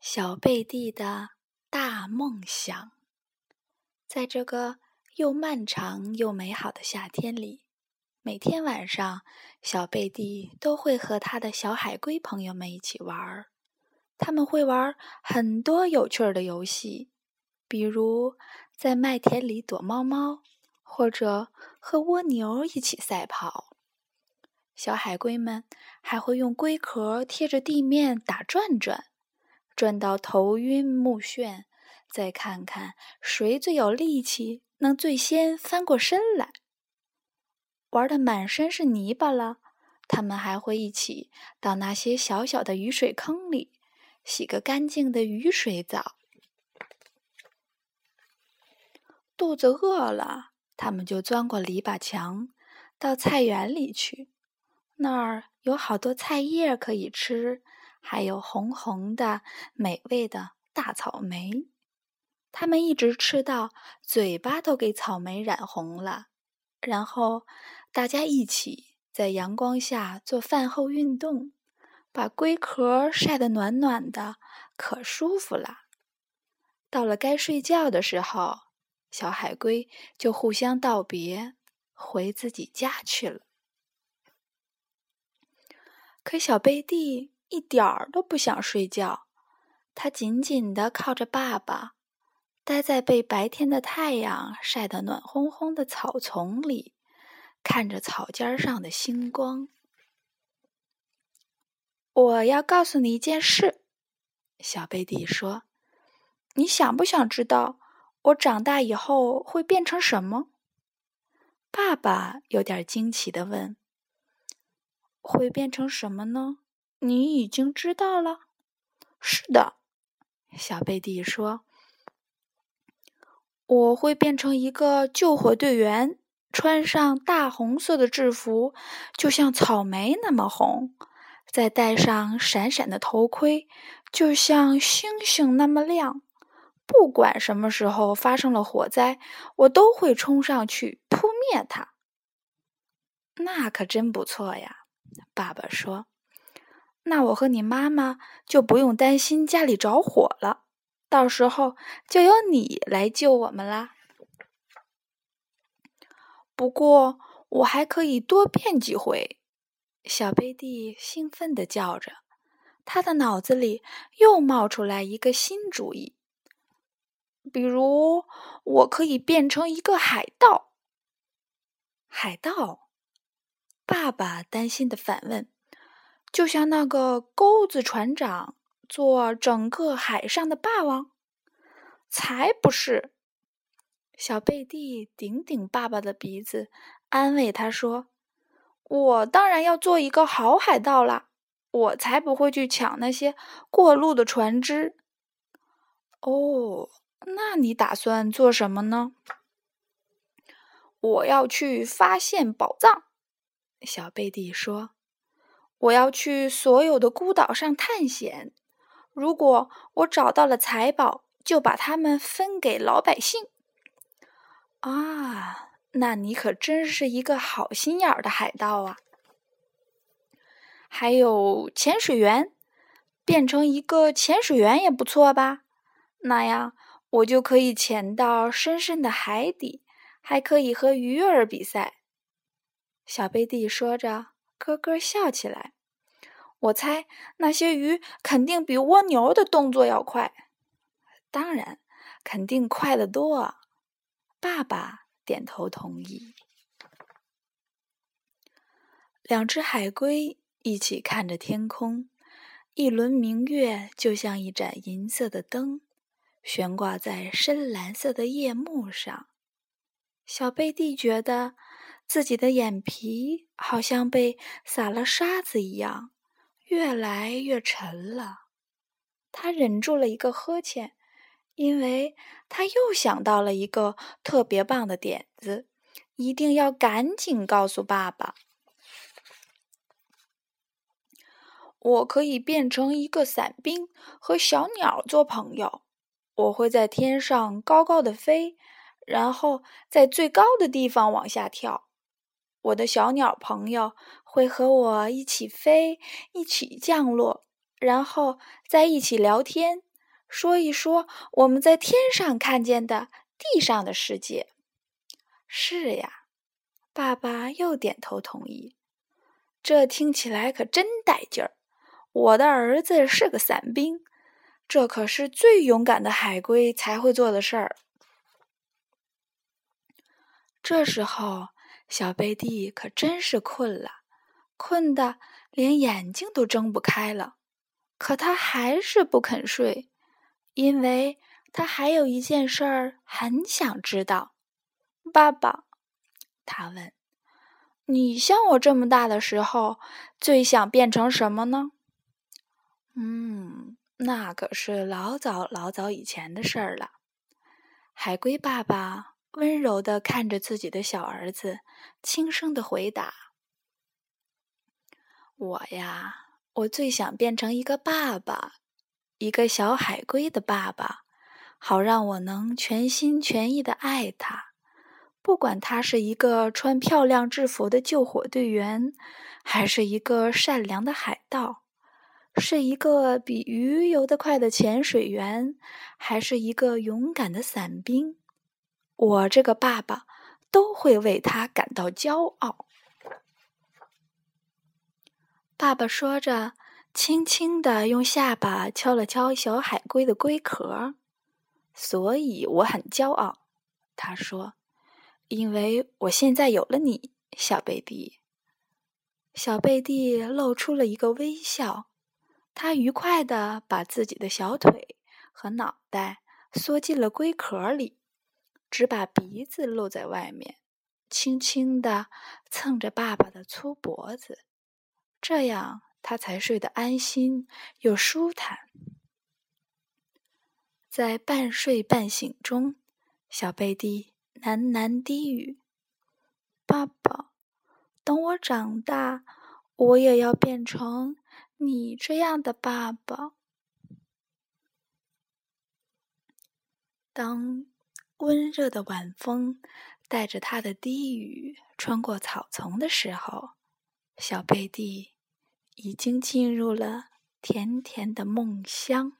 小贝蒂的大梦想，在这个又漫长又美好的夏天里，每天晚上，小贝蒂都会和他的小海龟朋友们一起玩儿。他们会玩很多有趣的游戏，比如在麦田里躲猫猫，或者和蜗牛一起赛跑。小海龟们还会用龟壳贴着地面打转转。转到头晕目眩，再看看谁最有力气，能最先翻过身来。玩的满身是泥巴了，他们还会一起到那些小小的雨水坑里洗个干净的雨水澡。肚子饿了，他们就钻过篱笆墙，到菜园里去，那儿有好多菜叶可以吃。还有红红的、美味的大草莓，他们一直吃到嘴巴都给草莓染红了。然后大家一起在阳光下做饭后运动，把龟壳晒得暖暖的，可舒服了。到了该睡觉的时候，小海龟就互相道别，回自己家去了。可小贝蒂。一点儿都不想睡觉，他紧紧地靠着爸爸，待在被白天的太阳晒得暖烘烘的草丛里，看着草尖上的星光。我要告诉你一件事，小贝蒂说：“你想不想知道我长大以后会变成什么？”爸爸有点惊奇地问：“会变成什么呢？”你已经知道了。是的，小贝蒂说：“我会变成一个救火队员，穿上大红色的制服，就像草莓那么红；再戴上闪闪的头盔，就像星星那么亮。不管什么时候发生了火灾，我都会冲上去扑灭它。”那可真不错呀，爸爸说。那我和你妈妈就不用担心家里着火了，到时候就由你来救我们啦。不过我还可以多变几回，小贝蒂兴奋地叫着，他的脑子里又冒出来一个新主意，比如我可以变成一个海盗。海盗？爸爸担心的反问。就像那个钩子船长做整个海上的霸王，才不是！小贝蒂顶顶爸爸的鼻子，安慰他说：“我当然要做一个好海盗啦，我才不会去抢那些过路的船只。”哦，那你打算做什么呢？我要去发现宝藏，小贝蒂说。我要去所有的孤岛上探险。如果我找到了财宝，就把它们分给老百姓。啊，那你可真是一个好心眼儿的海盗啊！还有潜水员，变成一个潜水员也不错吧？那样我就可以潜到深深的海底，还可以和鱼儿比赛。小贝蒂说着。咯咯笑起来，我猜那些鱼肯定比蜗牛的动作要快。当然，肯定快得多。爸爸点头同意。两只海龟一起看着天空，一轮明月就像一盏银色的灯，悬挂在深蓝色的夜幕上。小贝蒂觉得。自己的眼皮好像被撒了沙子一样，越来越沉了。他忍住了一个呵欠，因为他又想到了一个特别棒的点子，一定要赶紧告诉爸爸。我可以变成一个伞兵，和小鸟做朋友。我会在天上高高的飞，然后在最高的地方往下跳。我的小鸟朋友会和我一起飞，一起降落，然后在一起聊天，说一说我们在天上看见的地上的世界。是呀，爸爸又点头同意。这听起来可真带劲儿！我的儿子是个伞兵，这可是最勇敢的海龟才会做的事儿。这时候，小贝蒂可真是困了，困得连眼睛都睁不开了。可他还是不肯睡，因为他还有一件事儿很想知道。爸爸，他问。你像我这么大的时候，最想变成什么呢？嗯，那可是老早老早以前的事儿了。海龟爸爸温柔的看着自己的小儿子，轻声的回答：“我呀，我最想变成一个爸爸，一个小海龟的爸爸，好让我能全心全意的爱他。”不管他是一个穿漂亮制服的救火队员，还是一个善良的海盗，是一个比鱼游得快的潜水员，还是一个勇敢的伞兵，我这个爸爸都会为他感到骄傲。爸爸说着，轻轻地用下巴敲了敲小海龟的龟壳。所以我很骄傲，他说。因为我现在有了你，小贝蒂。小贝蒂露出了一个微笑，他愉快地把自己的小腿和脑袋缩进了龟壳里，只把鼻子露在外面，轻轻地蹭着爸爸的粗脖子，这样他才睡得安心又舒坦。在半睡半醒中，小贝蒂。喃喃低语：“爸爸，等我长大，我也要变成你这样的爸爸。”当温热的晚风带着他的低语穿过草丛的时候，小贝蒂已经进入了甜甜的梦乡。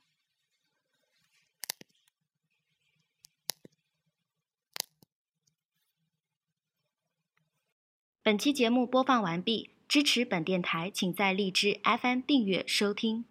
本期节目播放完毕，支持本电台，请在荔枝 FM 订阅收听。